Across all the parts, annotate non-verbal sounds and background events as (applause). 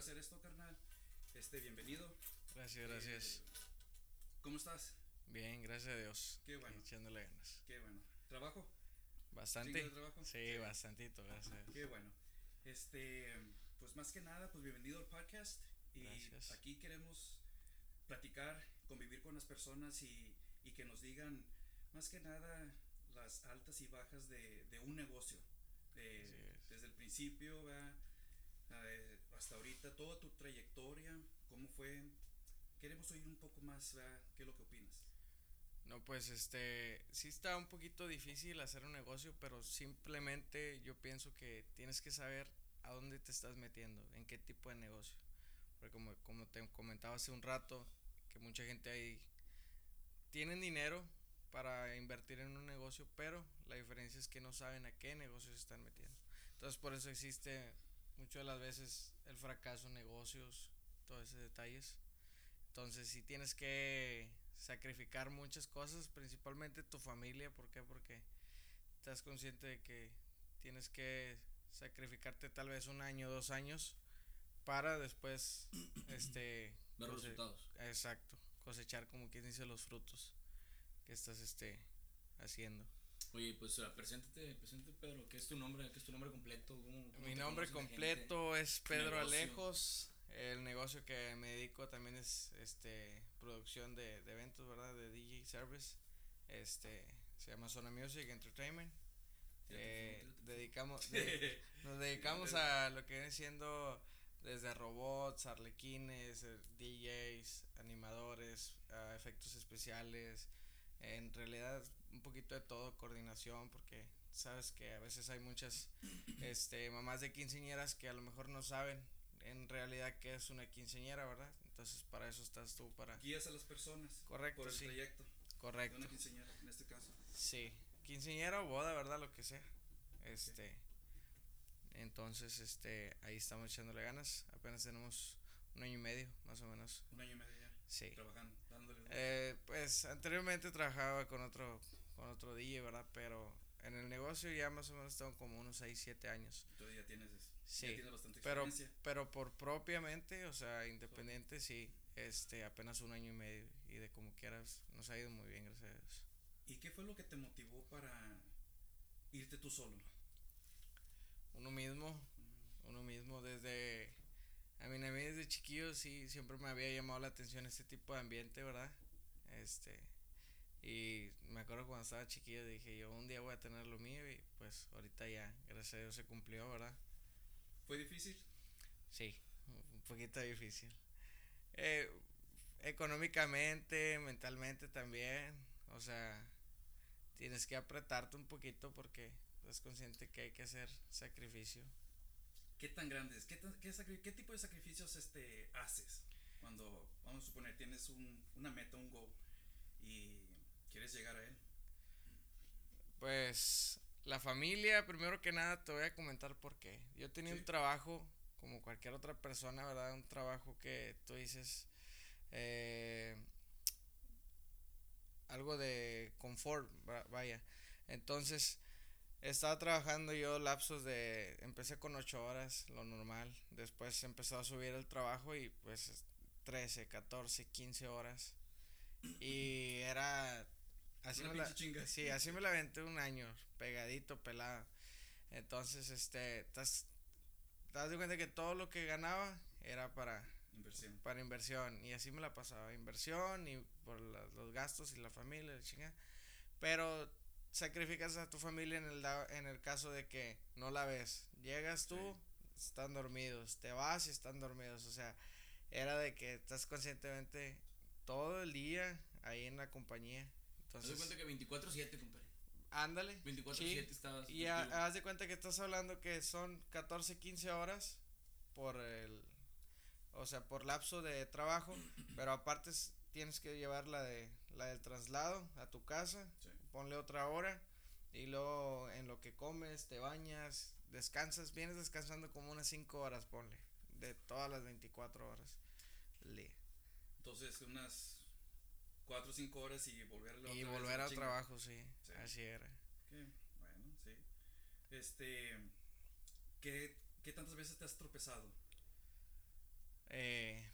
hacer esto, carnal. Este, bienvenido. Gracias, gracias. Eh, ¿Cómo estás? Bien, gracias a Dios. Qué bueno. Echándole ganas. Qué bueno. ¿Trabajo? Bastante. ¿Chingo de trabajo? Sí, bastantito, gracias. Qué bueno. Este, pues más que nada, pues bienvenido al podcast. Y Gracias. aquí queremos platicar, convivir con las personas y, y que nos digan, más que nada, las altas y bajas de, de un negocio. Eh, desde el principio, ¿verdad? Eh, hasta ahorita, toda tu trayectoria, cómo fue. Queremos oír un poco más, ¿verdad? ¿Qué es lo que opinas? No, pues este, sí está un poquito difícil hacer un negocio, pero simplemente yo pienso que tienes que saber a dónde te estás metiendo, en qué tipo de negocio. Porque como, como te comentaba hace un rato, que mucha gente ahí tienen dinero para invertir en un negocio, pero la diferencia es que no saben a qué negocio se están metiendo. Entonces por eso existe muchas de las veces el fracaso en negocios, todos esos detalles. Entonces sí tienes que sacrificar muchas cosas, principalmente tu familia, ¿por qué? Porque estás consciente de que tienes que sacrificarte tal vez un año, dos años para después (clears throat) este Ver cose- resultados. Exacto, cosechar como quien dice los frutos que estás este haciendo. Oye, pues ah, preséntate, preséntate Pedro, ¿qué es tu nombre? ¿Qué es tu nombre completo? ¿Cómo- cómo Mi nombre completo es Pedro? Alejos. El negocio que me dedico también es este producción de, de eventos, ¿verdad? De DJ service. Este se llama Zona Music Entertainment. Eh, dedicamos (laughs) de- nos dedicamos a lo que viene siendo desde robots, arlequines, eh, DJs, animadores, a efectos especiales, en realidad un poquito de todo, coordinación, porque sabes que a veces hay muchas este mamás de quinceñeras que a lo mejor no saben en realidad qué es una quinceñera, ¿verdad? Entonces para eso estás tú para Guías a las personas Correcto, por el sí. trayecto de correcto. una quinceañera, en este caso. Sí, quinceañera o boda, ¿verdad? Lo que sea. Este. Entonces, este, ahí estamos echándole ganas. Apenas tenemos un año y medio, más o menos. Un año y medio ya Sí. trabajando, dándole. duro. Eh, pues anteriormente trabajaba con otro, con otro DJ, ¿verdad? Pero en el negocio ya más o menos tengo como unos 6, 7 años. Entonces ya tienes, Sí, ya tienes bastante Pero, experiencia. pero por propiamente, o sea, independiente, sí, este, apenas un año y medio. Y de como quieras, nos ha ido muy bien, gracias a Dios. ¿Y qué fue lo que te motivó para irte tú solo? Uno mismo, uno mismo desde a mí, a mí desde chiquillo sí siempre me había llamado la atención este tipo de ambiente, ¿verdad? Este y me acuerdo cuando estaba chiquillo dije yo un día voy a tener lo mío y pues ahorita ya, gracias a Dios se cumplió, ¿verdad? ¿Fue difícil? Sí, un poquito difícil. Eh, económicamente, mentalmente también, o sea, tienes que apretarte un poquito porque estás consciente que hay que hacer sacrificio. ¿Qué tan grandes? ¿Qué, tan- qué, qué tipo de sacrificios este, haces? Cuando, vamos a suponer, tienes un, una meta, un goal, y quieres llegar a él. Pues la familia, primero que nada te voy a comentar por qué. Yo tenía Sí. un trabajo, como cualquier otra persona, ¿verdad? Un trabajo que tú dices, eh, algo de confort, va- vaya. Entonces, estaba trabajando yo lapsos de, empecé con 8 horas, lo normal. Después empezó a subir el trabajo y pues 13, 14, 15 horas. Y era... Así Una me la- chinga. Sí, así me la aventé un año, pegadito, pelado. Entonces, este, estás, das de cuenta que todo lo que ganaba era para, Inversión. para inversión. Y así me la pasaba, inversión y por la- los gastos y la familia, la chinga. Pero sacrificas a tu familia en el, en el caso de que no la ves. Llegas tú, están dormidos, te vas y están dormidos. O sea, era de que estás conscientemente todo el día ahí en la compañía. Haz de cuenta que 24-7, compadre. ándale. 24-7 sí. estabas. Y haz de cuenta que estás hablando que son 14, 15 horas por el, o sea, por lapso de trabajo, (clears throat) pero aparte tienes que llevar la de la del traslado a tu casa, Sí. ponle otra hora y luego en lo que comes, te bañas, descansas, vienes descansando como unas 5 horas, ponle, de todas las 24 horas. día. Entonces, unas 4 o 5 horas y volver a la Y volver al trabajo, sí, Sí. así era. Bueno, sí. Este, ¿qué, ¿qué tantas veces te has tropezado? Eh,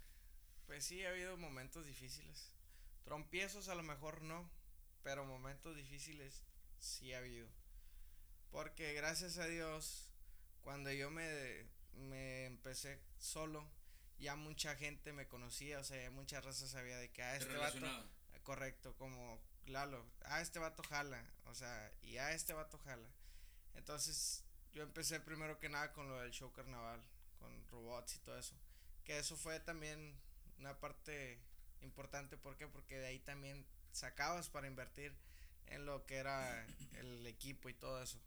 pues sí, ha habido momentos difíciles. Trompiezos a lo mejor no, pero momentos difíciles sí ha habido. Porque gracias a Dios, cuando yo me, me empecé solo, ya mucha gente me conocía, o sea, mucha raza sabía de que a Te este vato. Correcto, como Lalo, a este vato jala, o sea, y a este vato jala. Entonces, yo empecé primero que nada con lo del show carnaval, con robots y todo eso. Que eso fue también una parte importante, ¿por qué? Porque de ahí también sacabas para invertir en lo que era el equipo y todo eso.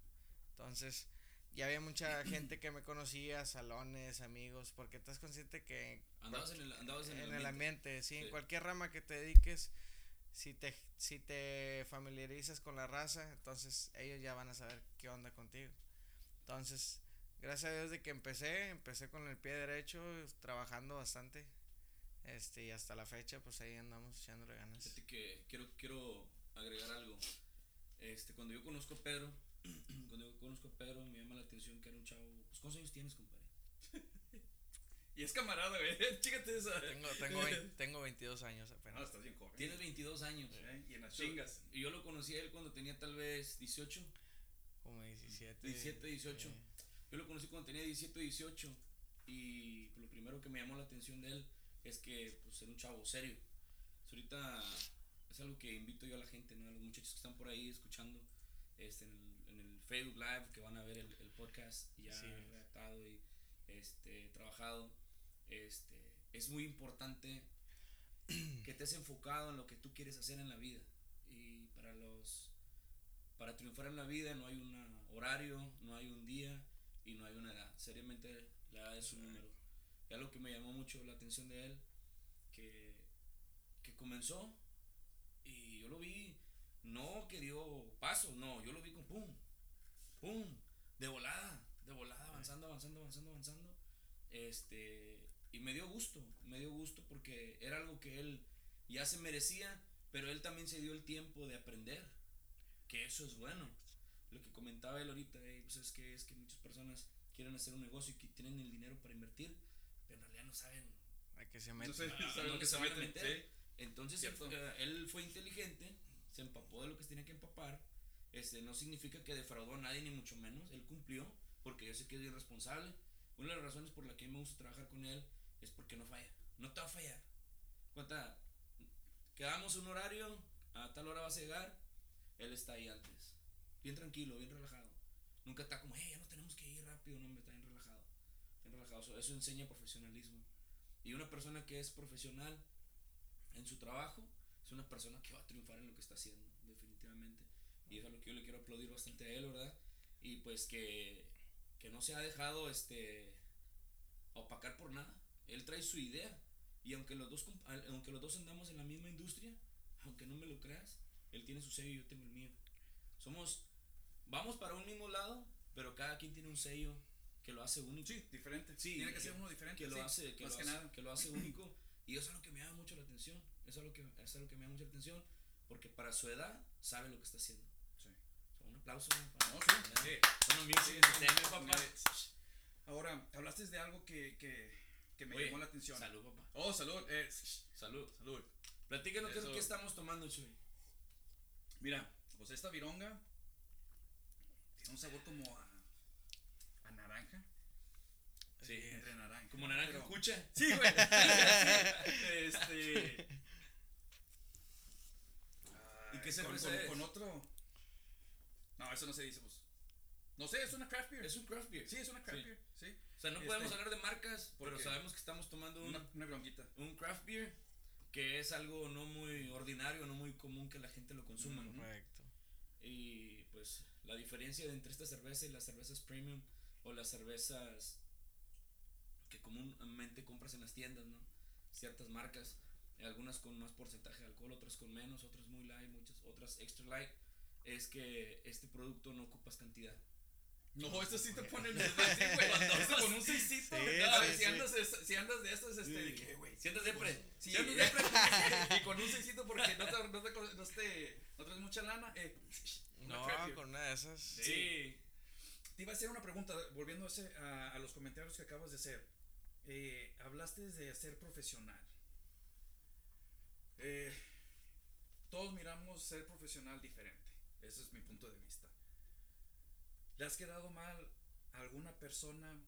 Entonces, ya había mucha gente que me conocía, salones, amigos, porque estás consciente que Andabas en el, andabas en, en el el ambiente. sí, en cualquier rama que te dediques, si te, si te familiarizas con la raza, entonces ellos ya van a saber qué onda contigo. Entonces, gracias a Dios de que empecé, empecé con el pie derecho, trabajando bastante, este, y hasta la fecha, pues ahí andamos echándole ganas. Fíjate que quiero, quiero agregar algo. Este, cuando yo conozco a Pedro, (clears throat) cuando yo conozco a Pedro, me llama la atención que era un chavo. Pues, ¿cuántos años tienes, compadre? Y es camarada, güey. (laughs) Chícate esa. Tengo, tengo, vein- tengo 22 años No, apenas. estás bien joven. Tienes 22 años. ¿Eh? Y en las chingas. Y yo lo conocí a él cuando tenía tal vez 18. Como 17. 17, 18. sí. Yo lo conocí cuando tenía 17, 18. Y pues, lo primero que me llamó la atención de él es que pues, era un chavo serio. So, ahorita es algo que invito yo a la gente, ¿no? a los muchachos que están por ahí escuchando este, en, el, en el Facebook Live, que van a ver el, el podcast ya Sí. redactado y este, trabajado. Este, es muy importante (clears throat) que estés enfocado en lo que tú quieres hacer en la vida. Y para los para triunfar en la vida no hay un horario, no hay un día y no hay una edad. Seriamente la edad es un número. Y algo que me llamó mucho la atención de él, que, que comenzó y yo lo vi, no que dio pasos, no, yo lo vi con pum, pum, de volada, de volada, avanzando, avanzando, avanzando, avanzando. Este, y me dio gusto, me dio gusto porque era algo que él ya se merecía, pero él también se dio el tiempo de aprender, que eso es bueno. Lo que comentaba él ahorita, eh, pues es que es que muchas personas quieren hacer un negocio y que tienen el dinero para invertir, pero en realidad no saben se a ¿sabes dónde lo que se meten? meter. Sí. Entonces Cierto. eh, él fue inteligente, se empapó de lo que se tenía que empapar. Este, no significa que defraudó a nadie, ni mucho menos. Él cumplió, porque yo sé que es irresponsable. Una de las razones por la que me gusta trabajar con él es porque no falla. No te va a fallar. Cuenta, quedamos un horario, a tal hora vas a llegar, él está ahí antes. Bien tranquilo, bien relajado. Nunca está como, hey, ya no tenemos que ir rápido, no, hombre, está bien relajado. Bien relajado. Eso- Eso enseña profesionalismo. Y una persona que es profesional en su trabajo es una persona que va a triunfar en lo que está haciendo, definitivamente. Y eso es lo que yo le quiero aplaudir bastante a él, ¿verdad? Y pues que, que no se ha dejado este opacar por nada. Él trae su idea. Y aunque los dos aunque los dos andamos en la misma industria, aunque no me lo creas, él tiene su sello y yo tengo el mío. Somos vamos para un mismo lado, pero cada quien tiene un sello que lo hace único Sí, diferente. Sí, Tiene que ser uno diferente. que lo sí, hace que más lo que hace, nada. que lo hace (clears throat) único y eso es lo que me llama mucho la atención eso es lo que eso es lo que me llama mucho la atención porque para su edad sabe lo que está haciendo Sí. Un aplauso para No, sí, son music Sí, sí, papá. Ahora, hablaste de algo que, que, que me Oye, llamó la atención. salud papá Oh, salud. Eh, salud salud. platícanos qué, qué estamos tomando Chuy Mira, pues esta vironga tiene un sabor como a, a naranja. Sí. Entre naranja. como naranja pero- cucha Sí, güey. (laughs) Este. ¿Y qué cerveza con, con, es? con otro. No, eso no se dice, pues. No sé, es una craft beer. es un craft beer Sí, es una craft Sí. beer. Sí. O sea no Este, podemos hablar de marcas pero sabemos que estamos tomando un, Una, una bronquita. un craft beer que es algo no muy ordinario no muy común que la gente lo consuma Ujú. Correcto. Y pues la diferencia entre esta cerveza y las cervezas premium o las cervezas que comúnmente compras en las tiendas, ¿no? Ciertas marcas, algunas con más porcentaje de alcohol, otras con menos, otras muy light, muchas otras extra light, es que este producto no ocupas cantidad. No, esto sí te así, güey. Esto con un seisito. Sí, no, sí, si, sí. Andas, es- si andas de estos, este, de Sí. que, güey. Si andas de pre, Sí, si andas de pre, (laughs) y con un seisito porque no te, no te, no te, no traes mucha lana. Eh, No, beer. con una de esas. sí. Te iba a hacer una pregunta, volviendo a, ese- a, a los comentarios que acabas de hacer. Eh, hablaste hablaste de ser profesional. Eh, todos miramos ser profesional diferente. Ese es mi punto de vista. ¿Le has quedado mal a alguna persona?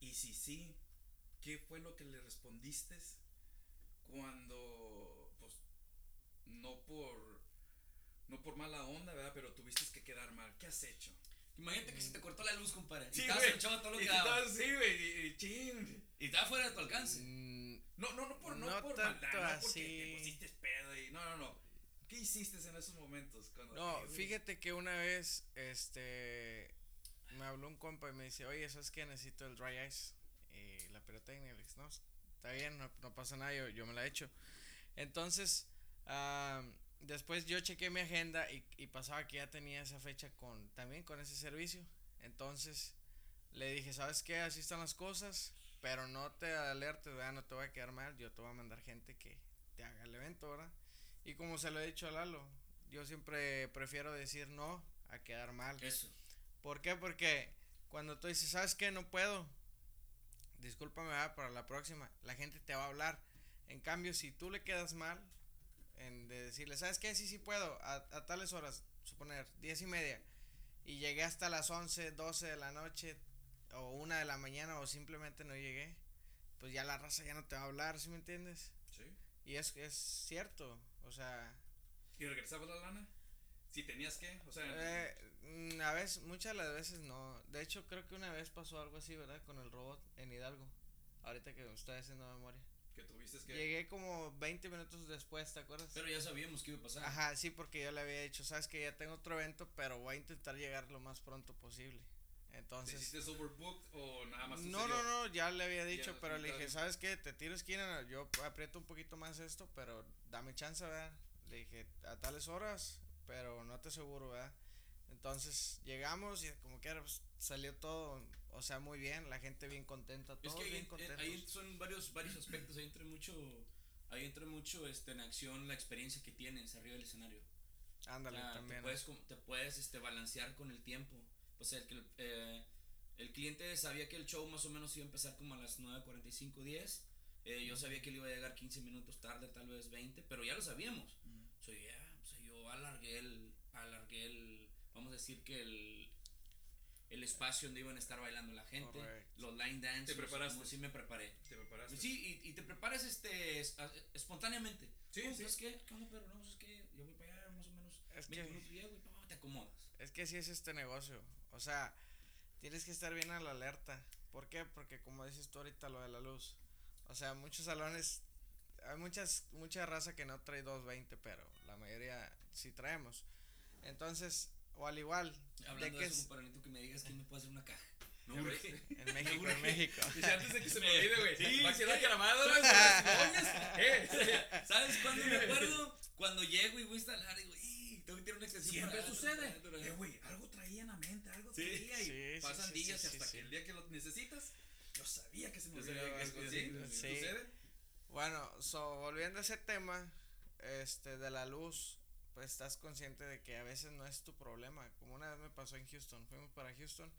Y si sí, ¿qué fue lo que le respondiste cuando, pues, no por, no por mala onda, ¿verdad? Pero tuviste que quedar mal. ¿Qué has hecho? Imagínate que se te cortó la luz, compadre. Sí, y estabas güey. echado todo lo que daba. así, güey, y, y estaba fuera de tu alcance. Mm, No, no, no por, no No por maldad, no porque así. te pusiste pedo y, no, no, no. ¿Qué hiciste en esos momentos? Cuando, No, fíjate que una vez, este, me habló un compa y me dice, oye, ¿sabes qué? Necesito el dry ice y la pirotecnia. Le dije, no, está bien, no, no pasa nada, yo, yo me la he hecho. Entonces, ah, después yo chequé mi agenda y, y pasaba que ya tenía esa fecha con, también con ese servicio. Entonces, le dije, ¿sabes qué? Así están las cosas, pero no te alertes, ¿verdad? No te voy a quedar mal, yo te voy a mandar gente que te haga el evento, ¿verdad? Y como se lo he dicho a Lalo, yo siempre prefiero decir no a quedar mal. Eso. ¿Por qué? Porque cuando tú dices, ¿sabes qué? No puedo. Discúlpame ¿verdad? para la próxima. La gente te va a hablar. En cambio, si tú le quedas mal, en de decirle, ¿sabes qué? Sí, sí puedo. A, a tales horas, suponer, diez y media. Y llegué hasta las 11, 12 de la noche, o una de la mañana, o simplemente no llegué. Pues ya la raza ya no te va a hablar, ¿sí me entiendes? Sí. Y es, es cierto. O sea, ¿Y regresabas la lana? Si tenías que, o sea, Eh, a veces, muchas de las veces no. De hecho, creo que una vez pasó algo así, ¿verdad? Con el robot en Hidalgo. Ahorita que me estoy haciendo memoria. que tuviste que. Llegué como 20 minutos después, ¿te acuerdas? Pero ya sabíamos que iba a pasar. Ajá, sí, porque yo le había dicho, sabes que ya tengo otro evento, pero voy a intentar llegar lo más pronto posible. ¿Te Entonces, hiciste overbooked o nada más no, no, no, ya le había dicho, Ya, pero le dije, bien. ¿sabes qué? Te tiro esquina, yo aprieto un poquito más esto, pero dame chance, ¿verdad? Le dije, a tales horas, pero no te aseguro, ¿verdad? Entonces llegamos y como que pues, salió todo, o sea, muy bien, la gente bien contenta, Es todos que ahí, bien eh, contentos. ahí son varios, varios aspectos. Ahí entra mucho. Ahí entra mucho este, en acción la experiencia que tienes arriba del escenario. Ándale, O sea, también. Te puedes, te puedes este, balancear con el tiempo. Sea, el, que eh, el cliente sabía que el show más o menos iba a empezar como a las 9.45, 10. Eh, yo sabía que él iba a llegar 15 minutos tarde, tal vez 20, pero ya lo sabíamos. Ujú. So, ya, o sea, yo alargué el, alargué el, vamos a decir que el, el espacio donde iban a estar bailando la gente, Correcto. los line dance. ¿Te preparaste? Sí, me preparé. ¿Te preparaste? Sí, y, y te preparas este, es- a- espontáneamente. Sí, No, sí. ¿Sabes qué? ¿Qué onda, pero no, es que yo voy para allá más o menos Es 20 que- minutos y no, te acomodas. Es que sí es este negocio. O sea, tienes que estar bien a la alerta. ¿Por qué? Porque como dices tú ahorita lo de la luz. O sea, muchos salones, hay muchas, mucha raza que no trae 220, pero la mayoría sí traemos. Entonces, o al igual, Hablando de de, que eso, es que me digas quién me puede hacer una caja. No, güey. en México, en México. Dice antes de que se me olvide, güey. Sí, va a quedar grabado, güey. (laughs) ¿Sabes cuándo me acuerdo? Cuando llego y voy a instalar, digo, ¡y! Tengo que tirar una extensión. Siempre para sucede. Eh, güey, algo traía en la mente, algo Sí, traía y sí, pasan sí, días sí, y hasta sí. que el día que lo necesitas, yo sabía que se me olvidaba algo, sí. ¿Sucede? Bueno, so, volviendo a ese tema, este, de la luz, pues estás consciente de que a veces no es tu problema. Como una vez me pasó en Houston, fuimos para Houston,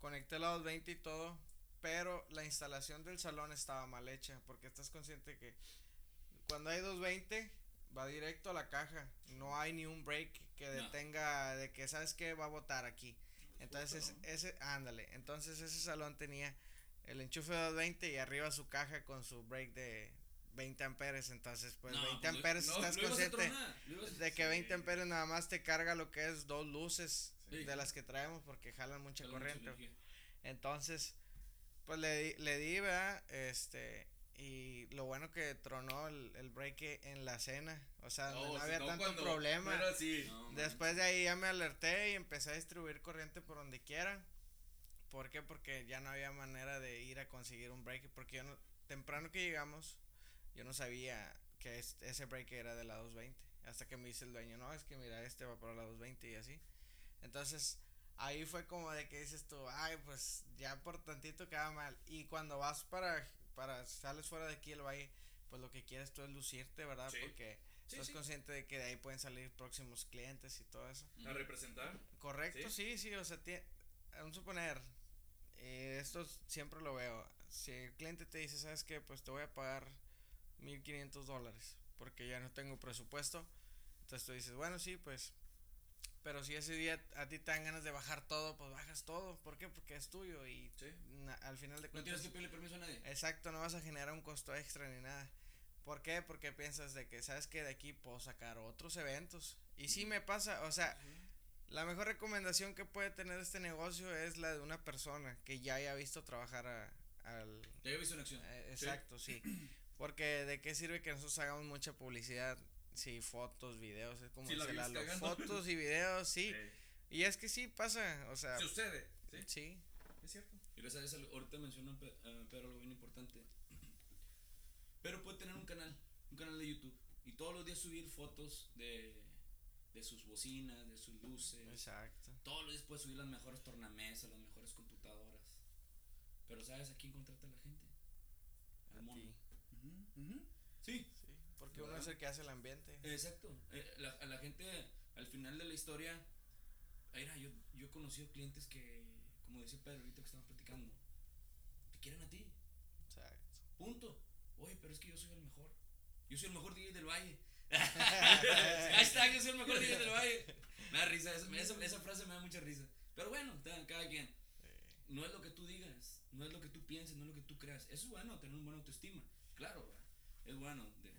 conecté la 220 y todo, pero la instalación del salón estaba mal hecha, porque estás consciente que cuando hay 220 va directo a la caja, no hay ni un break que No. detenga de que sabes que va a botar aquí. Entonces, ese, ándale, entonces ese salón tenía el enchufe de 220 y arriba su caja con su break de 20 amperes, entonces pues No, 20 pues, amperes no, estás consciente a- de que 20 amperes nada más te carga lo que es dos luces Sí. de las que traemos porque jalan mucha Jala corriente. Entonces, pues le le di, ¿verdad? Este, y lo bueno que tronó el, el break en la cena, o sea, no, No, había tanto cuando problema. fuera así. No, Después de ahí ya me alerté y empecé a distribuir corriente por donde quiera. ¿Por qué? Porque ya no había manera de ir a conseguir un break. Porque yo no, temprano que llegamos, yo no sabía que es- ese break era de la 220. Hasta que me dice el dueño, no, es que mira, este va para la 220 y así. Entonces, ahí fue como de que dices tú, ay, pues ya por tantito queda mal. Y cuando vas para, para, sales fuera de aquí el valle, pues lo que quieres tú es lucirte, ¿verdad? Sí. Porque Sí, estás sí. consciente de que de ahí pueden salir próximos clientes y todo eso. A representar. Correcto, sí, sí, o sea, vamos a suponer, eh, esto siempre lo veo, si el cliente te dice, ¿sabes qué? Pues te voy a pagar 1500 dólares porque ya no tengo presupuesto. Entonces tú dices, bueno, sí, pues. Pero si ese día a ti te dan ganas de bajar todo, pues bajas todo. ¿Por qué? Porque es tuyo y al final de cuentas. No tienes que pedirle permiso a nadie. Exacto, no vas a generar un costo extra ni nada. ¿Por qué? Porque piensas de que, ¿sabes que De aquí puedo sacar otros eventos. Y sí me pasa, o sea, la mejor recomendación que puede tener este negocio es la de una persona que ya haya visto trabajar a, al... Ya haya visto en acción. Eh, exacto, sí. Porque de qué sirve que nosotros hagamos mucha publicidad si fotos, videos, es como si Lalo, fotos y videos, (laughs) sí. Y es que sí pasa, o sea. Sucede, sí. Sí. Es cierto. Y gracias, ahorita mencionó Pedro algo bien importante. Pero puede tener un canal, un canal de YouTube. Y todos los días subir fotos de, de sus bocinas, de sus luces. Exacto. Todos los días puede subir las mejores tornamesas, las mejores computadoras. Pero ¿sabes a quién contrata la gente? Al mono. Sí. Sí, porque uno es el que hace el ambiente. Exacto. Eh, la, a la gente, al final de la historia, mira, yo, yo he conocido clientes que, como dice Pedro ahorita que estamos platicando, te quieren a ti. Exacto. Punto. Oye, pero es que yo soy el mejor. Yo soy el mejor DJ del valle. (laughs) Ahí está, yo soy el mejor DJ del valle. Me da risa, esa, esa, frase me da mucha risa. Pero bueno, cada quien. No es lo que tú digas, no es lo que tú pienses, no es lo que tú creas. Eso es bueno, tener una buena autoestima. Claro, es bueno, de,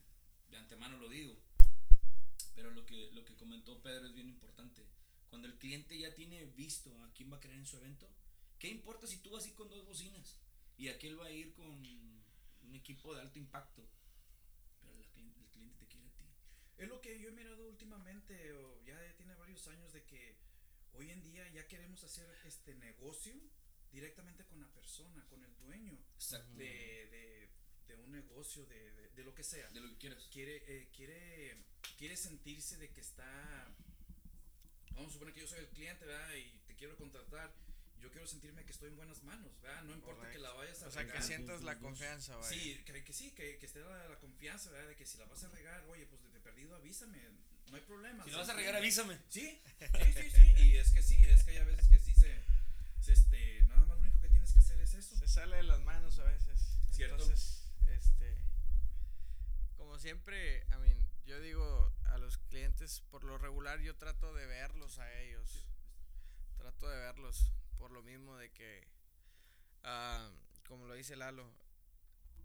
de antemano lo digo. Pero lo que, lo que comentó Pedro es bien importante. Cuando el cliente ya tiene visto a quién va a querer en su evento, ¿qué importa si tú vas a ir con dos bocinas y aquel va a ir con un equipo de alto impacto? Pero el cliente, te quiere a ti. Es lo que yo he mirado últimamente, o ya tiene varios años, de que hoy en día ya queremos hacer este negocio directamente con la persona, con el dueño de, de, de, un negocio, de, de, lo que sea. De lo que quieras. Quiere, eh, quiere, quiere sentirse de que está, vamos a suponer que yo soy el cliente, ¿verdad? Y te quiero contratar. Yo quiero sentirme que estoy en buenas manos, ¿verdad? No importa que la vayas a O sea, que sientas la confianza, ¿verdad? Sí, que, que sí, que, que esté la, la, confianza, ¿verdad? De que si la vas a regar, oye, pues de perdido avísame, no hay problema. Si la vas a regar, avísame. Sí, sí, sí, sí. Y es que sí, es que hay a veces que sí se, se este, nada más lo único que tienes que hacer es eso. Se sale de las manos a veces. Cierto. Entonces, como siempre, a mí, yo digo a los clientes, por lo regular yo trato de verlos a ellos. Trato de verlos por lo mismo de que, uh, como lo dice Lalo,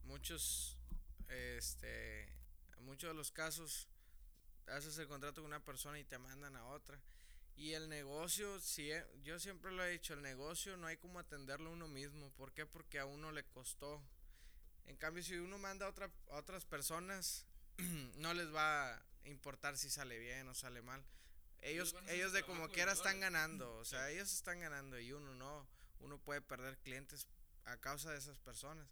muchos, este, muchos de los casos, haces el contrato con una persona y te mandan a otra. Y el negocio, si, yo siempre lo he dicho, el negocio no hay como atenderlo uno mismo. ¿Por qué? Porque a uno le costó. En cambio, si uno manda a, otra, a otras personas, (clears throat) no les va a importar si sale bien o sale mal. Ellos, ellos de como quiera están ganando. O sea, ellos están ganando y uno no. Uno puede perder clientes a causa de esas personas.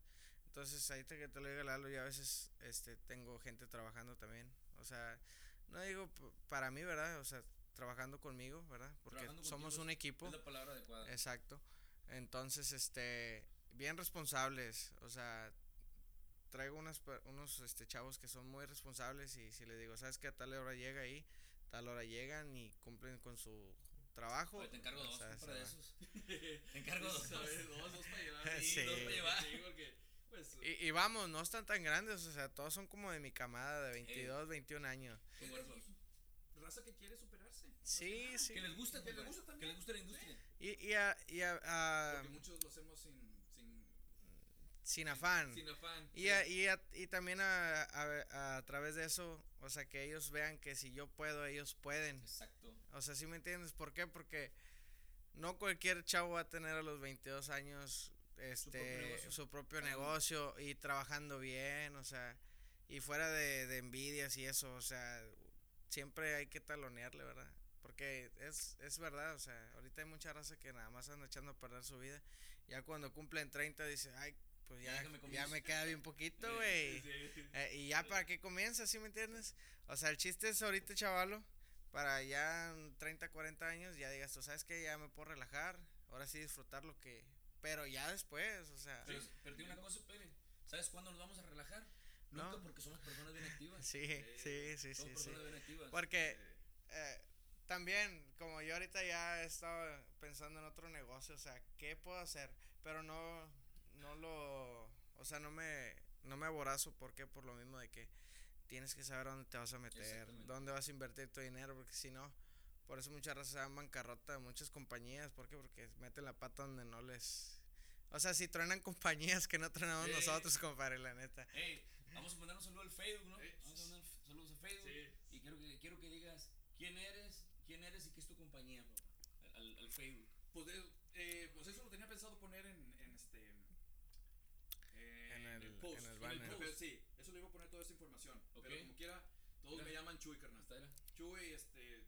Entonces, ahí te, que te lo diga Lalo, y a veces este, tengo gente trabajando también. O sea, no digo para mí, ¿verdad? O sea, trabajando conmigo, ¿verdad? Porque somos un equipo. Es la palabra adecuada. Exacto. Entonces, este, bien responsables, o sea, traigo unos, unos este, chavos que son muy responsables y si les digo, ¿sabes qué? A tal hora llega ahí, tal hora llegan y cumplen con su trabajo. te encargo dos para esos. (laughs) te encargo dos. dos, dos para llevar. Sí, dos para llevar. Pues, y, y, vamos, no están tan grandes, o sea, todos son como de mi camada de 22, 21 años. Raza que quiere superarse. Sí, sí. Que les gusta, que les gusta también. Que les gusta la industria. Y, y, a, y a, a, Porque muchos lo hacemos sin, sin afán. Sin afán. Y, a, y, a, y también a, a, a, través de eso, o sea, que ellos vean que si yo puedo, ellos pueden. Exacto. O sea, ¿sí me entiendes? ¿Por qué? Porque no cualquier chavo va a tener a los 22 años este su propio negocio, propio negocio y trabajando bien, o sea, y fuera de, de envidias y eso, o sea, siempre hay que talonearle, ¿verdad? Porque es, es verdad, o sea, ahorita hay mucha raza que nada más anda echando a perder su vida. Ya cuando cumplen 30 dice, ay, pues ya, ya, me, ya me, queda bien poquito, (laughs) güey. eh, y ya para qué comienza, ¿sí me entiendes? O sea, el chiste es ahorita, chavalo, para ya 30, 40 años, ya digas, tú sabes que ya me puedo relajar, ahora sí disfrutar lo que... Pero ya después, o sea... Pero, perdí una cosa, Pérez. ¿Sabes cuándo nos vamos a relajar? Nunca no. porque somos personas bien activas. Sí, eh, sí, sí, somos sí. personas sí. bien activas. Porque eh, también, como yo ahorita ya he estado pensando en otro negocio, o sea, ¿qué puedo hacer? Pero no, no lo, o sea, no me, no me aborazo, ¿por qué? Por lo mismo de que tienes que saber dónde te vas a meter, dónde vas a invertir tu dinero, porque si no, por eso muchas veces se dan bancarrota muchas compañías, ¿por qué? Porque meten la pata donde no les... O sea, si truenan (laughs) compañías que no trenamos nosotros, compadre, la neta. Hey, vamos a mandar un saludo al Facebook, ¿no? Vamos a mandar saludos a Facebook. Y quiero que, quiero que digas quién eres, quién eres y qué es tu compañía, papá, al, al Facebook. Pues, eh, pues eso lo tenía pensado poner en, en este... en, el, post. En el banner. sí, eso le iba a poner toda esa información. Pero como quiera, todos me llaman Chuy, carnal. Chuy, este,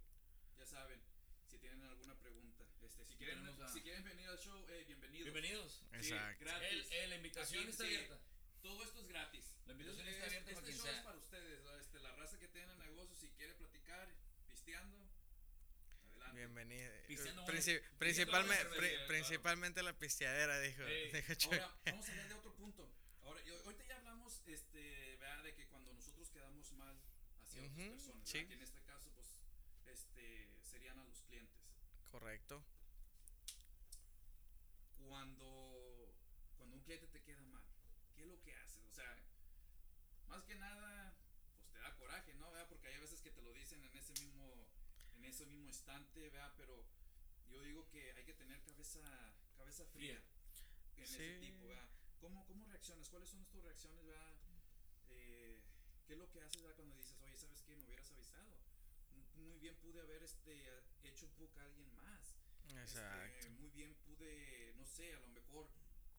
ya saben, si tienen alguna pregunta. Este, si, quieren, si quieren venir al show, eh, bienvenidos. Bienvenidos. Exacto. gratis. El, la invitación está abierta. Todo esto es gratis. La invitación está abierta este para show sea. es para ustedes. Este, la raza que tiene negocio, si quiere platicar, pisteando. Adelante. Bienvenido. Princi principalmente, principalmente la pisteadera, dijo. Hey, ahora, vamos a hablar de otro punto. Ahora, ahorita ya hablamos, este, ¿verdad? de que cuando nosotros quedamos mal hacia uh -huh, personas, sí. que en este caso, pues, este, serían a los clientes. Correcto. Cuando, cuando un cliente te queda mal, ¿qué es lo que haces? O sea, más que nada, pues te da coraje, ¿no? ¿verdad? Porque hay veces que te lo dicen en ese mismo, en ese mismo instante, ¿verdad? Pero yo digo que hay que tener cabeza, cabeza fría en sí. ese tipo, ¿verdad? ¿Cómo, ¿Cómo reaccionas? ¿Cuáles son tus reacciones, ¿verdad? Eh, ¿Qué es lo que haces. Cuando dices, oye, ¿sabes qué? Me hubieras avisado. Muy bien pude haber este, hecho un poco a alguien más. Exacto. Este, muy bien pude, no sé, a lo mejor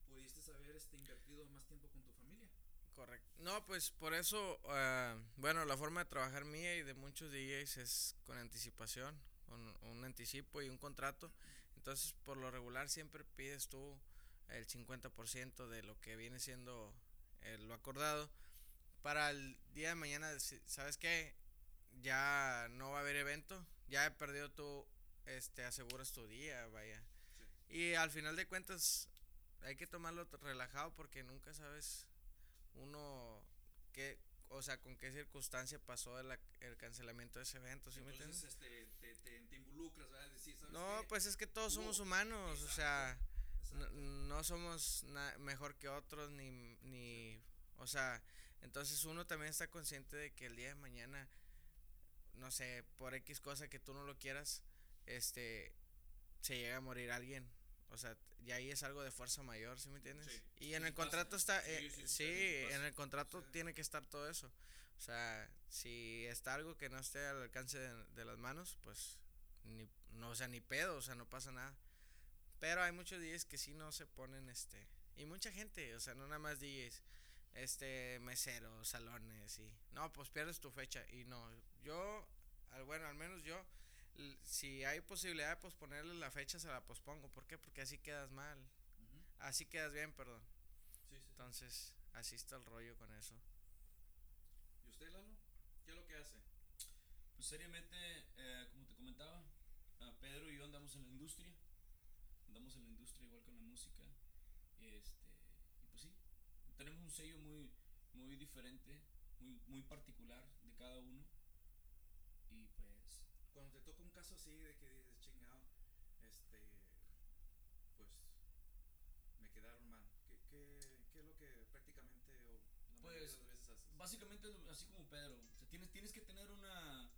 pudiste haber este, invertido más tiempo con tu familia. Correcto. No, pues por eso, uh, bueno, la forma de trabajar mía y de muchos DJs es con anticipación, con un anticipo y un contrato. Entonces, por lo regular, siempre pides tú el 50% de lo que viene siendo eh, lo acordado. Para el día de mañana, ¿sabes qué? Ya no va a haber evento, ya he perdido tú, este, aseguras tu día, vaya. Sí. Y al final de cuentas, hay que tomarlo relajado porque nunca sabes uno qué, o sea, con qué circunstancia pasó el, el cancelamiento de ese evento, ¿sí Entonces, me entiendes? Este, te, te, te, involucras, ¿verdad? Decir, ¿sabes no, qué? pues es que todos somos humanos, Exacto. o sea, no, no, somos mejor que otros, ni, ni sí. o sea, entonces uno también está consciente de que el día de mañana, no sé, por X cosa que tú no lo quieras, este, se llega a morir alguien. O sea, y ahí es algo de fuerza mayor, ¿sí me entiendes? Sí, y en sí el contrato pasa. está, eh, sí, en el contrato tiene que estar todo eso. O sea, si está algo que no esté al alcance de, de, las manos, pues, ni, no, o sea, ni pedo, o sea, no pasa nada. Pero hay muchos DJs que sí no se ponen, este, y mucha gente, o sea, no nada más DJs, este, meseros, salones, y, no, pues pierdes tu fecha, y no, yo, al, bueno, al menos yo, si hay posibilidad de posponerle la fecha, se la pospongo. ¿Por qué? Porque así quedas mal. Uh -huh. Así quedas bien, perdón. Sí, sí. Entonces, así está el rollo con eso. ¿Y usted, Lalo? ¿Qué es lo que hace? Pues seriamente, eh, como te comentaba, uh, Pedro y yo andamos en la industria. Andamos en la industria igual con la música. Este, tenemos un sello muy, muy diferente, muy, muy particular de cada uno. Y pues cuando te toca un caso así de que dices chingado, este, pues me quedaron mal. ¿Qué, qué, qué es lo que prácticamente o la pues, de las veces haces? Básicamente así como Pedro, o sea, tienes, tienes que tener una,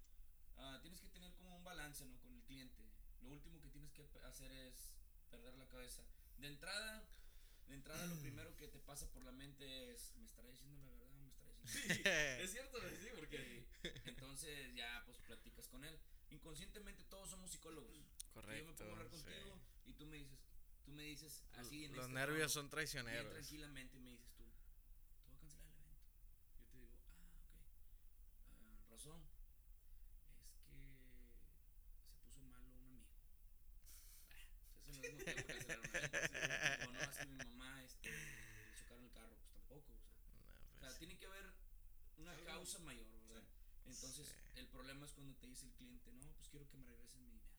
uh, tienes que tener como un balance, ¿no? Con el cliente. Lo último que tienes que hacer es perder la cabeza. De entrada, de entrada lo primero que te pasa por la mente es, ¿me estará diciendo la verdad? ¿Me estará diciendo la verdad? Sí, es cierto, sí, porque... (laughs) Entonces ya pues platicas con él inconscientemente todos somos psicólogos. Correcto. Yo me a hablar contigo sí. y tú me dices, tú me dices así en Los este nervios son traicioneros. tranquilamente me dices tú, te voy a cancelar el evento. Yo te digo, ah, ok. Uh, razón. Es que se puso malo un amigo. Ah, eso no es motivo para cancelar un evento. O no, es que mi mamá este, le chocaron el carro. Pues tampoco. O sea, no, pues o sea tiene que haber una Algo. Causa mayor, ¿verdad? Sí. Entonces, Sí. el problema es cuando te dice el cliente, no, pues quiero que me regresen mi dinero.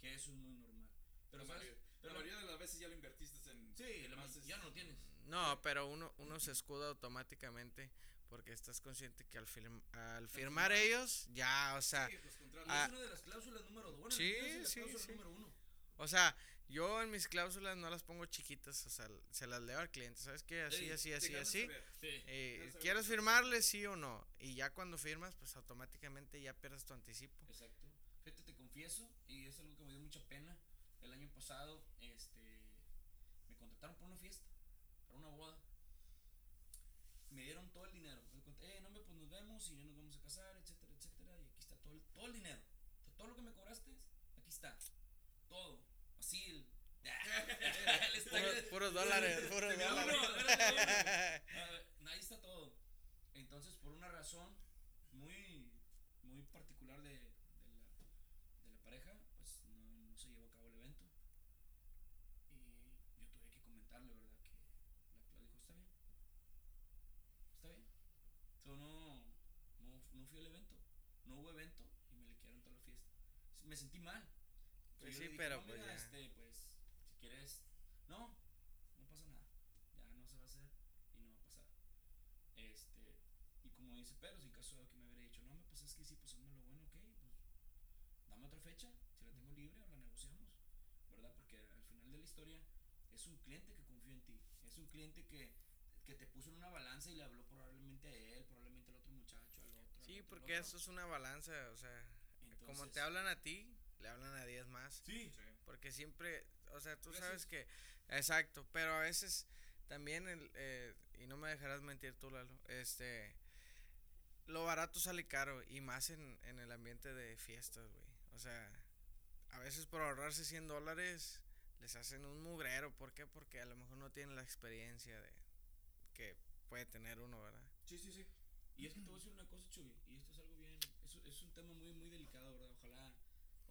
Que eso es muy normal. Pero, la, ¿sabes? mayoría, Pero la mayoría de las veces ya lo invertiste en... Sí, en la ya no lo tienes. No, pero uno, (clears throat) uno se escuda automáticamente porque estás consciente que al, firm- al firmar ellos, ya, o sea, Sí, los contratos. Y Ah, es una de las cláusulas número dos. Bueno, sí, sí, cláusula sí. número uno. o sea, Yo en mis cláusulas no las pongo chiquitas, o sea, se las leo al cliente, ¿sabes qué? Así, Ey, así, así, así. Sí. Eh, ¿Quieres firmarle sí o no? Y ya cuando firmas, pues automáticamente ya pierdes tu anticipo. Exacto. Fíjate, te confieso, y es algo que me dio mucha pena. El año pasado, este, me contrataron por una fiesta, para una boda. Me dieron todo el dinero. Me conté, eh, no, hombre, pues nos vemos y ya nos vamos a casar, etcétera, etcétera. Y aquí está todo el, todo el dinero. O sea, todo lo que me cobraste, aquí está. Todo. Así, el. el estadio- (laughs) Puros, puros dólares, (laughs) puros dólares. uno. Ah, (laughs) ahí está todo. Entonces, por una razón muy, muy particular de, de, la, de la pareja, pues no, no se llevó a cabo el evento. Y yo tuve que comentarle, ¿verdad? Que la Clau dijo, está bien. Está bien. So, no, no, no fui al evento. No hubo evento y me liquidaron toda la fiesta. Me sentí mal. Pues yo sí, le dije, pero "No, pues mira, ya". este, pues, quieres, no, no pasa nada. Ya no se va a hacer y no va a pasar. Este, y como dice Pedro, si en caso de que me hubiera dicho, no, me pues es que sí, pues hazme lo bueno, ok, pues dame otra fecha, si la tengo libre, la negociamos, ¿verdad? Porque al final de la historia es un cliente que confió en ti, es un cliente que, que te puso en una balanza y le habló probablemente a él, probablemente al otro muchacho, al otro. al Sí, otro, al porque otro. eso es una balanza, o sea, como Entonces, te hablan a ti, le hablan a 10 más. Sí, Sí. Porque siempre, o sea, tú Gracias. sabes que, exacto, pero a veces también, el, eh, y no me dejarás mentir tú, Lalo, este, lo barato sale caro y más en, en el ambiente de fiestas, güey. O sea, a veces por ahorrarse 100 dólares les hacen un mugrero. ¿Por qué? Porque a lo mejor no tienen la experiencia de que puede tener uno, ¿verdad? Sí, sí, sí. Y es que te voy a decir una cosa, Chuy, y esto es algo bien, es, es un tema muy, muy delicado, ¿verdad?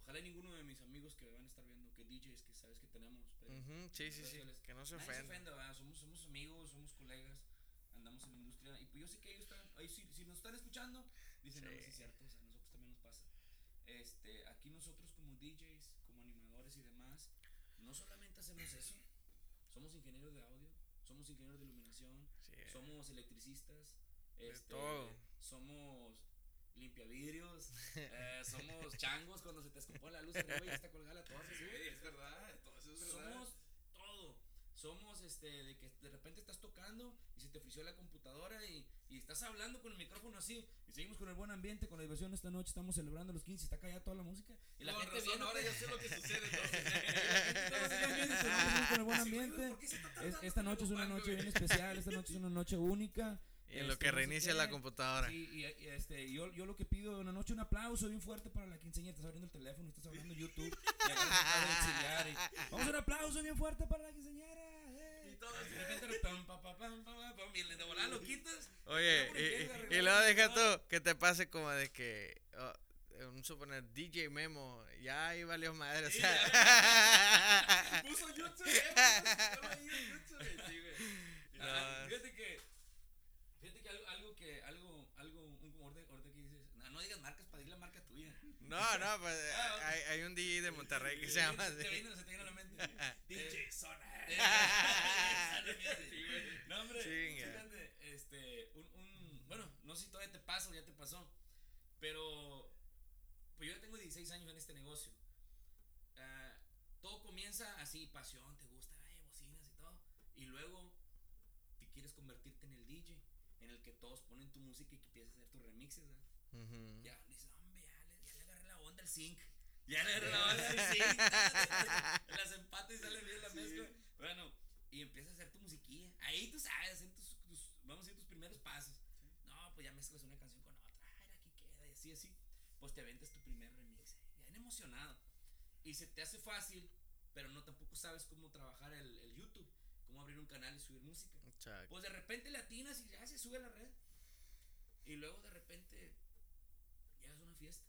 Ojalá, ninguno de mis amigos que van a estar viendo, que DJs, que sabes que tenemos, Ujú, sí, en sí, sí, que no se nadie se ofenda. ofenda. Somos, somos amigos, somos colegas, andamos en la industria, y pues yo sé que ellos están, ahí si, si nos están escuchando, dicen, no, Sí. sí es cierto, o sea, a nosotros también nos pasa. Este, aquí nosotros como DJs, como animadores y demás, no solamente hacemos eso, somos ingenieros de audio, somos ingenieros de iluminación, Sí, somos electricistas, De este, todo. somos limpiavidrios, (laughs) eh, somos changos cuando se te escapó la luz arriba y está colgada la toalla, Sí, ¿sí, es verdad. Todo eso es verdad. Somos todo. Somos este de que de repente estás tocando y se te frició la computadora y, y estás hablando con el micrófono así y seguimos con el buen ambiente, con la diversión esta noche, estamos celebrando los 15, está callada toda la música y la Con gente razón, viendo ahora ya sé lo que (laughs) sucede (laughs) entonces. Con el buen Sí, ambiente. ¿por qué se está Es- esta noche es una noche bien especial, esta noche es una noche única. Y en lo Este, que no sé reinicia la computadora. Sí, y, y, este, yo, yo lo que pido una noche un aplauso bien fuerte para la quinceañera. Estás abriendo el teléfono, estás hablando YouTube. y y, Vamos a un aplauso bien fuerte para la quinceañera. eh. Y todo Y de repente pam, pa, pa, pam, pa, pa, pam, y de volada lo quitas. Oye, y, luego deja tú que te pase como de que, oh, un suponer, DJ Memo, ya ahí valió madre, o Sí, sea. (laughs) Puso YouTube, eh, puso YouTube, sí, güey. No. Fíjate que. Fíjate que algo, algo que. Algo. Algo. Un, ahorita, ahorita que dices. No, no digas marcas para decir la marca tuya. No, no, (laughs) pues Ah, ok. hay, hay un DJ de Monterrey que se llama Se te así. vino, se te vino a la mente. DJ (laughs) Zona. Eh. (laughs) No, hombre, fíjate, este, un, un, bueno, no sé si todavía te pasa o ya te pasó, pero, pues yo ya tengo 16 años en este negocio. Ah, todo comienza así, pasión, te gusta, ay, bocinas y todo, y luego te quieres convertirte en el DJ, en el que todos ponen tu música y que empiezas a hacer tus remixes. Ujú. Ya, dices, hombre, ya le, ya le agarré la onda al zinc. (laughs) Ya le agarré la onda al zinc. Las empates y sale bien la Sí. mezcla. Bueno, y empiezas a hacer tu musiquilla. Ahí tú sabes, hacer tus, tus- vamos a decir, tus primeros pasos. No, pues ya mezclas una canción con otra. Ay, aquí queda, y así, así. Pues te aventas tu primer remix. Ya bien emocionado. Y se te hace fácil, pero no tampoco sabes cómo trabajar el, el YouTube. Cómo abrir un canal y subir música. Chac. Pues de repente le atinas y ya se sube a la red. Y luego de repente ya es una fiesta.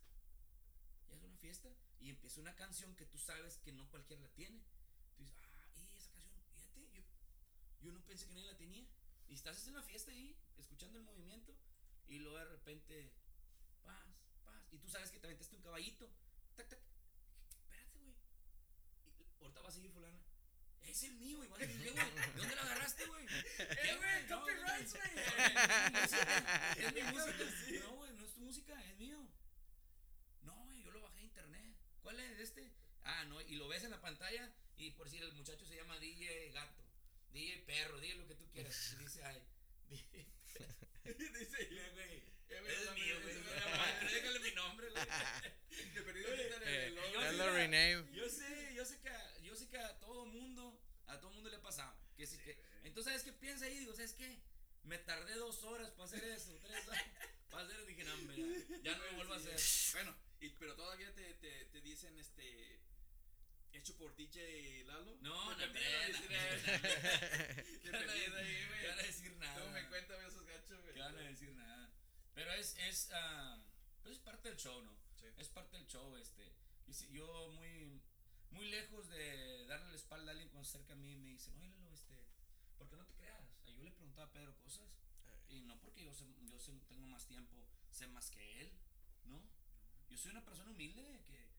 Ya es una fiesta. Y empieza una canción que tú sabes que no cualquiera la tiene. Tú dices, ah, y esa canción, fíjate, yo, yo no pensé que nadie la tenía. Y estás en la fiesta ahí, escuchando el movimiento. Y luego de repente, paz, paz. Y tú sabes que te aventaste un caballito. Tac, tac. Espérate, güey. Ahorita va a seguir fulana. Es el mío, güey. ¿De dónde lo agarraste, güey? (laughs) ¿Qué, güey? Copyrights, güey. no, (laughs) Es mi música. No, güey, no es tu música, es mío. No, güey, yo lo bajé a internet. ¿Cuál es este? Ah, no, y lo ves en la pantalla Y por decir, el muchacho se llama DJ Gato, DJ Perro, DJ lo que tú quieras. Y dice, ay, (laughs) DJ Dice, güey, es mío, güey. Déjale mi nombre, güey. De perdido quitan el- rename. Yo sé, yo sé que yo que a todo mundo, a todo mundo le ha pasado. Que sí, que, entonces, ¿sabes qué piensa ahí? Digo, ¿sabes qué? Me tardé dos horas para hacer eso, tres horas para hacer, dije, no, hombre, ya, ya no lo vuelvo a hacer. Bueno, y, pero todavía te, te, te dicen este. Hecho por DJ Lalo. No, no, no, no, eh, ¿Qué van a decir, ¿Qué van a decir nada? No me cuenta güey, esos gachos, güey. ¿Qué van a decir nada? Pero es, es, ah, pues es parte del show, ¿no? Sí. Es parte del show, este. Yo muy, muy lejos de darle la espalda a alguien cuando se acerca a mí y me dicen, oye, Lalo, este, ¿por qué no te creas? Yo le preguntaba a Pedro cosas y no porque yo, sé, yo sé- tengo más tiempo, sé más que él, ¿no? Yo soy una persona humilde que,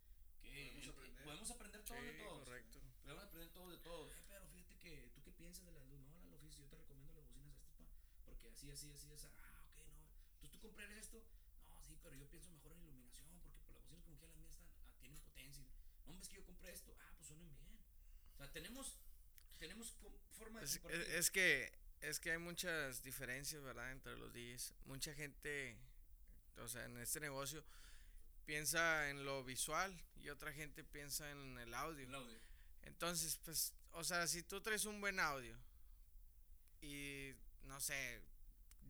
que Podemos eh, aprender. podemos aprender todo de Sí, todos. correcto. Podemos aprender todo de todo. Eh, pero fíjate que, ¿tú qué piensas de la luz? No, la luz, yo te recomiendo las bocinas estas, pa, porque así, así, así, así. Ah, ok, no. ¿Tú, tú comprarías esto? No, sí, pero yo pienso mejor en iluminación, porque por las bocinas como que las mías están, ah, tienen potencia. No, hombre, es que yo compré esto. Ah, pues suenan bien. O sea, tenemos, tenemos forma de Es, compartir. es- es que es que hay muchas diferencias, ¿verdad? Entre los DJs. Mucha gente, o sea, en este negocio piensa en lo visual y otra gente piensa en el audio. El audio. Entonces, pues, o sea, si tú traes un buen audio y, no sé,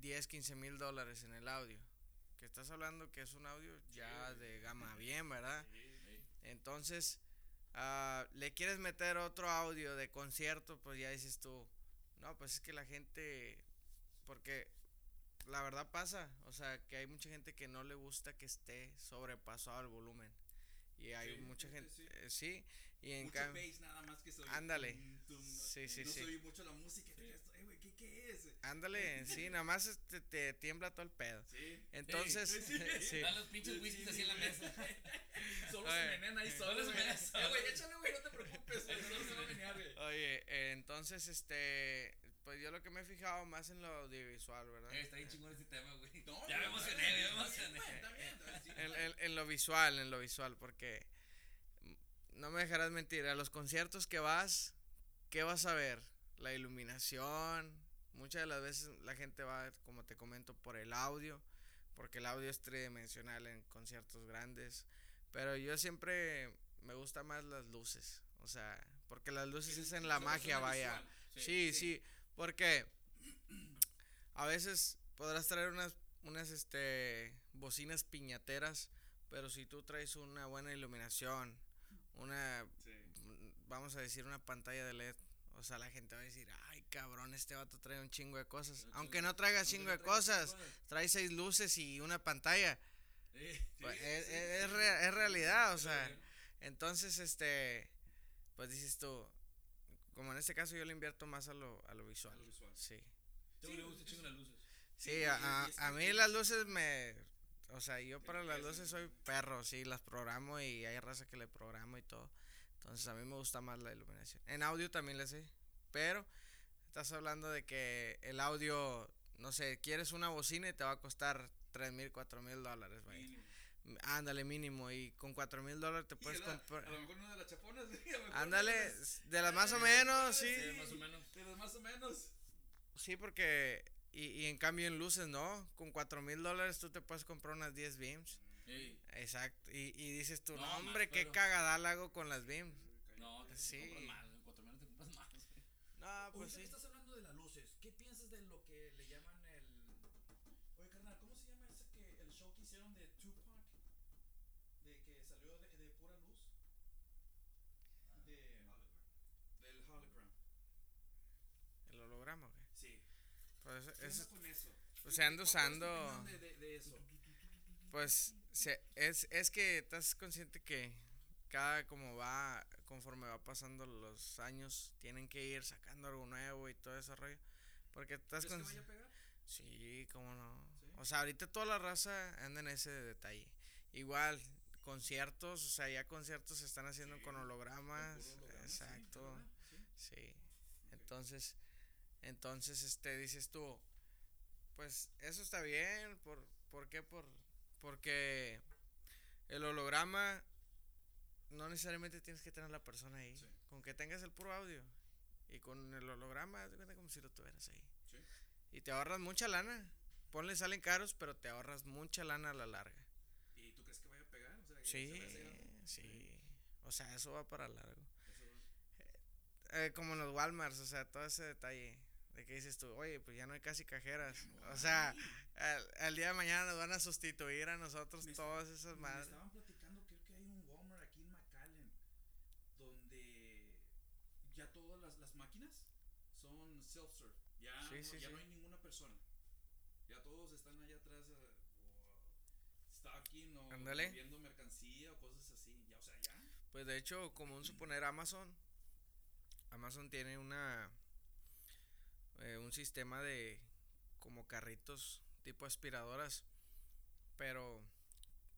10, 15 mil dólares en el audio, que estás hablando que es un audio ya de gama bien, ¿verdad? Entonces, ah, le quieres meter otro audio de concierto, pues ya dices tú, no, pues es que la gente, porque la verdad pasa, o sea, que hay mucha gente que no le gusta que esté sobrepasado el volumen. Y hay Sí, mucha sí, gente, sí. eh, sí, y en cambio, bass nada más que soy. Ándale. tum, tum, Sí, sí, no sí. mucho la música. y te quedas, "Eh, güey, ¿qué, ¿Qué es? ándale, sí, nada más este, te tiembla todo el pedo. Sí. Entonces, sí, sí. (laughs) sí. Están los pinches Sí, whiskies sí, así en la mesa. (laughs) Solo Oye, se menean ahí eh, solos, solo se Eh, solos. güey, (laughs) échale, güey, no te preocupes. Solo se va a menear, güey. Oye, eh, entonces, este, pues yo lo que me he fijado más en lo audiovisual, ¿verdad? Eh, está bien chingón este tema, güey. No, ya me emocioné, ya me emocioné. En, en- en lo visual, en lo visual, porque no me dejarás mentir, a los conciertos que vas, ¿qué vas a ver? La iluminación, muchas de las veces la gente va, como te comento, por el audio, porque el audio es tridimensional en conciertos grandes, pero yo siempre me gusta más las luces, o sea, porque las luces Tienes- hacen la magia, vaya. Sí, sí, porque a veces podrás traer unas, unas este, bocinas piñateras, pero si tú traes una buena iluminación, una, Sí. vamos a decir, una pantalla de LED, o sea, la gente va a decir, ay, cabrón, este vato trae un chingo de cosas. Un Aunque no traiga chingo de cosas, trae seis luces y una pantalla. Sí, sí, es, sí, es- rea- es realidad, o sea, entonces, este, pues dices tú, como en este caso yo le invierto más a lo, a lo visual. A lo visual. Sí. Este gusta chingo las luces. Sí, a, a- y es a que- mí las luces me... O sea, yo para las luces soy perro, sí, las programo y hay raza que le programo y todo. Entonces a mí me gusta más la iluminación. En audio también le sé, pero estás hablando de que el audio, no sé, quieres una bocina y te va a costar tres mil, cuatro mil dólares, güey. Mínimo. Ándale, mínimo. Y con cuatro mil dólares te puedes comprar... A lo mejor una de las chaponas. (laughs) sí, Ándale, de las- más o menos, sí. Sí, más o menos. De las más o menos. Sí, porque... Y, y en cambio en luces, ¿no? Con cuatro mil dólares tú te puedes comprar unas 10 beams. Ey, Exacto. Y, y dices tú, no, hombre, qué cagadal hago con las beams. no, te Sí. compras más, en cuatro menos te compras más. güey. No, pues Ahorita sí. que estás hablando de las luces, ¿qué piensas de lo que le llaman el. Oye, carnal, ¿cómo se llama ese que el show que hicieron de Tupac? De que salió de, de pura luz. De. Del hologram. El holograma, güey. Sí. Pues, ¿Qué es, con eso? pues se anda ¿Cuál- cuál es tu usando. De, de, de eso. Pues se, es, es que estás consciente que cada como va, conforme va pasando los años, tienen que ir sacando algo nuevo y todo ese rollo. Porque estás ¿Crees que vaya a pegar? Sí, cómo no. Sí. O sea, ahorita toda la raza anda en ese detalle. Igual, conciertos, o sea, ya conciertos se están haciendo Sí, con hologramas. con sí, exacto. Sí. Entonces, entonces, este, dices tú, pues eso está bien, ¿por, ¿por qué? Por, porque el holograma no necesariamente tienes que tener la persona ahí. Sí. Con que tengas el puro audio. Y con el holograma, de cuenta como si lo tuvieras ahí. Sí. Y te ahorras mucha lana. Ponle, salen caros, pero te ahorras mucha lana a la larga. ¿Y tú crees que vaya a pegar? O sea, que Sí, se a sí. O sea, eso va para largo. Va. Eh, como en los Walmarts, o sea, todo ese detalle. De que dices tú, oye, pues ya no hay casi cajeras. O sea, al, al día de mañana nos van a sustituir a nosotros Me todas esas madres. estaban platicando, creo que hay un Walmart aquí en McAllen, donde ya todas las, las máquinas son self-serve. Ya, Sí, no, sí, ya sí. no hay ninguna persona. Ya todos están allá atrás eh, o stocking o viendo mercancía o cosas así. Ya, o sea, ya. Pues de hecho, como un suponer Amazon, Amazon tiene una eh, un sistema de como carritos tipo aspiradoras, pero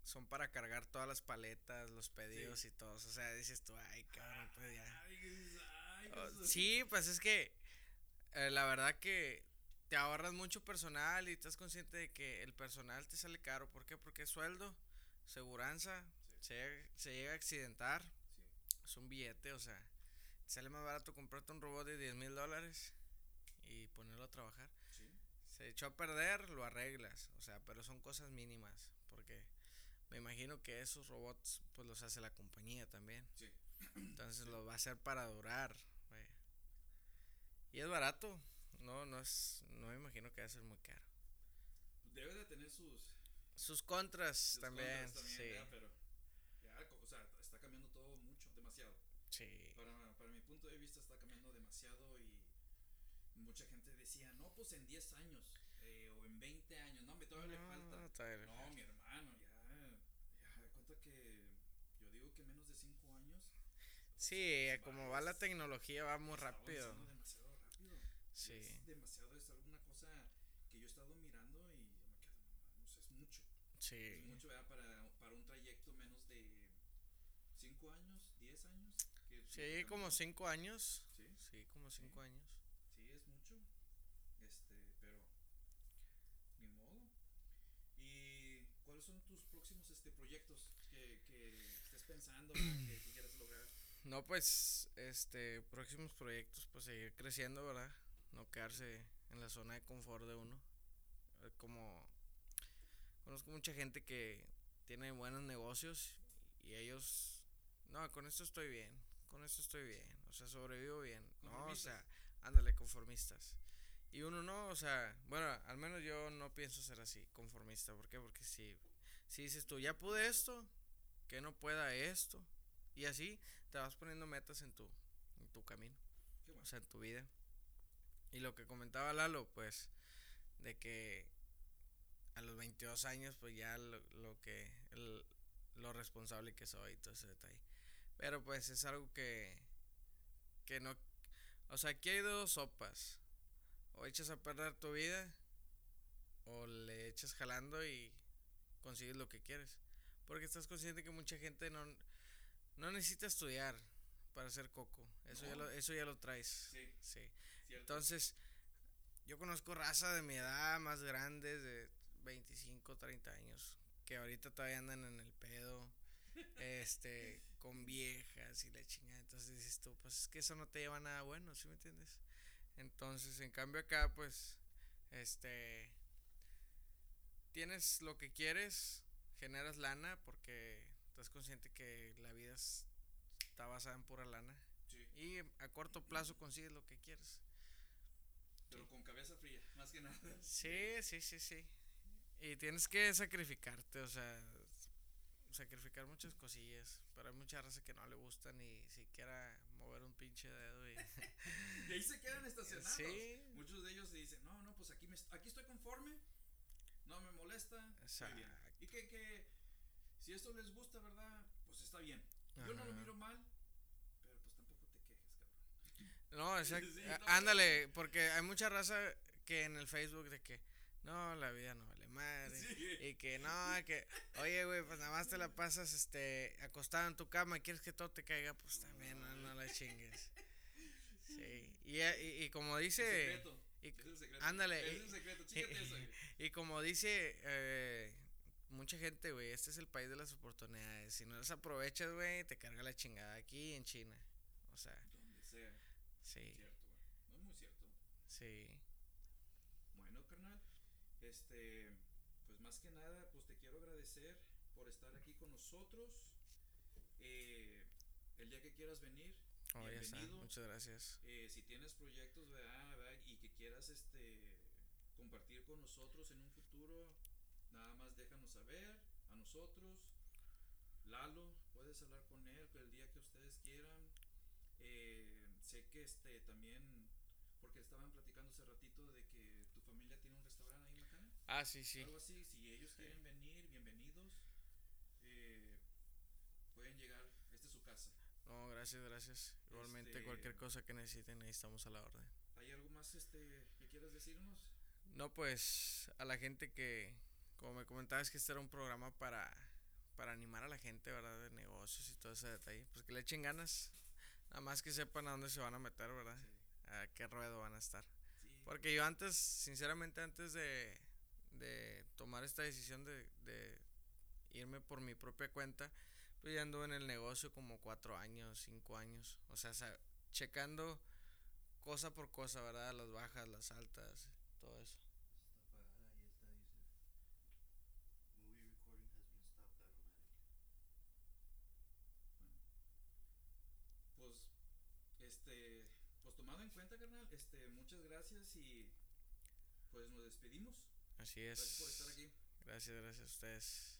son para cargar todas las paletas, los pedidos y todo. O sea, dices tú, ay, cabrón, pues ya. Ay, dices, ay, Oh, sí, pues es que eh, la verdad que te ahorras mucho personal y estás consciente de que el personal te sale caro. ¿Por qué? Porque es sueldo, seguranza, se, llega- se llega a accidentar, Sí. es un billete, o sea, te sale más barato comprarte un robot de 10 mil dólares y ponerlo a trabajar. Sí. Se echó a perder, lo arreglas, o sea, pero son cosas mínimas, porque me imagino que esos robots pues los hace la compañía también. Entonces lo va a hacer para durar. Y es barato. No, no es. No me imagino que va a ser muy caro. Debe de tener sus, Sus contras sus también, contras también, sí. pero ya, o sea, está cambiando todo mucho, demasiado. Sí. Para, para mi punto de vista está cambiando demasiado y mucha gente decía, no, pues en 10 años eh, o en 20 años, no, me todavía le falta. todavía No, falta. mi hermano, ya, ya, de cuenta que yo digo que menos de 5 años. Sí, pues, como va- la tecnología va muy está rápido. Sí. Es demasiado, es alguna cosa que yo he estado mirando y yo me quedo, es mucho. Sí. Es mucho, ¿verdad? Para, para un trayecto menos de 5 años, 10 años. que Sí, como cambiando. cinco años. Sí. Sí, como cinco años. Sí, es mucho. Este, pero ni modo. ¿Y cuáles son tus próximos este proyectos que, que estés pensando, que, que (clears throat) quieras lograr? No, pues, este, próximos proyectos, pues seguir creciendo, ¿verdad? No quedarse en la zona de confort de uno. Eh, Como conozco mucha gente que tiene buenos negocios y ellos, no, con esto estoy bien, con esto estoy bien, o sea, sobrevivo bien. No, o sea, ándale, conformistas. Y uno no, o sea, bueno, al menos yo no pienso ser así, conformista. ¿Por qué? Porque si, si dices tú, ya pude esto, que no pueda esto, y así te vas poniendo metas en tu, en tu camino, bueno. o sea, en tu vida. Y lo que comentaba Lalo, pues, de que a los 22 años, pues ya lo, lo que, el- lo responsable que soy y todo ese detalle. Pero pues es algo que, que no, o sea, aquí hay dos sopas. O echas a perder tu vida, o le echas jalando y consigues lo que quieres. Porque estás consciente que mucha gente no, no necesita estudiar para ser coco. Eso, ya lo, eso ya lo traes. Sí, Sí. Cierto. Entonces, yo conozco raza de mi edad, más grandes, de 25, 30 años, que ahorita todavía andan en el pedo, (laughs) este, con viejas y la chingada. Entonces dices tú, pues es que eso no te lleva a nada bueno, ¿sí me entiendes? Entonces, en cambio acá, pues, este, tienes lo que quieres, generas lana porque estás consciente que la vida es- está basada en pura lana. sí, Y a corto plazo consigues lo que quieres. Pero con cabeza fría, más que nada. (laughs) Sí, sí, sí, sí. Y tienes que sacrificarte, o sea, sacrificar muchas cosillas. Pero hay mucha raza que no le gusta ni siquiera mover un pinche dedo. Y, (laughs) Y ahí se quedan (laughs) estacionados. Sí. Muchos de ellos dicen, no, no, pues aquí, me, aquí estoy conforme, no me molesta. estoy bien". Exacto. Y que, que si esto les gusta, ¿verdad? Pues está bien. Yo no lo miro mal, pero pues tampoco te quejes, cabrón. No, exacto. (laughs) Sí, no. Ándale, porque hay mucha raza que en el Facebook de que, no, la vida no vale madre. Sí. Y que no, que, oye, güey, pues nada más te la pasas este, acostado en tu cama y quieres que todo te caiga, pues también, no, no la chingues. (laughs) Sí. Y, y, y como dice. y- es secreto. ándale, Es y- el secreto. Chícate eso. (laughs) Y como dice eh, mucha gente, güey, este es el país de las oportunidades. Si no las aprovechas, güey, te carga la chingada aquí en China. O sea. Sí, Cierto, güey. No es muy cierto. sí. Bueno, carnal, este, pues más que nada, pues te quiero agradecer por estar aquí con nosotros. Eh, el día que quieras venir, Oh. Bienvenido. Muchas gracias. eh, si tienes proyectos, ¿verdad? ¿verdad? Y que quieras, este, compartir con nosotros en un futuro, nada más déjanos saber a nosotros. Lalo, puedes hablar con él el día que ustedes quieran. Eh, sé que este también, porque estaban platicando hace ratito de que tu familia tiene un restaurante ahí en Macana. Ah, sí, sí. Algo así, si ellos Sí. quieren venir, bienvenidos. Eh, pueden llegar, esta es su casa. No, gracias, gracias. Igualmente, Este- cualquier cosa que necesiten, ahí estamos a la orden. ¿Hay algo más este, que quieras decirnos? No, pues a la gente que, como me comentabas, que este era un programa para, para animar a la gente, ¿verdad? De negocios y todo ese detalle. Pues que le echen ganas. Nada más que sepan a dónde se van a meter, ¿verdad? Sí. A qué ruedo van a estar. Sí. Porque yo antes, sinceramente, antes de, de tomar esta decisión de, de irme por mi propia cuenta, pues ya anduve en el negocio como cuatro años, cinco años. O sea, checando cosa por cosa, ¿verdad? Las bajas, las altas, todo eso. Está apagada, ahí está, dice. Movie recording has been stopped automatically. Pues, este, pues tomado en cuenta, carnal, este, muchas gracias y pues nos despedimos. Así es. Gracias por estar aquí. Gracias, gracias a ustedes.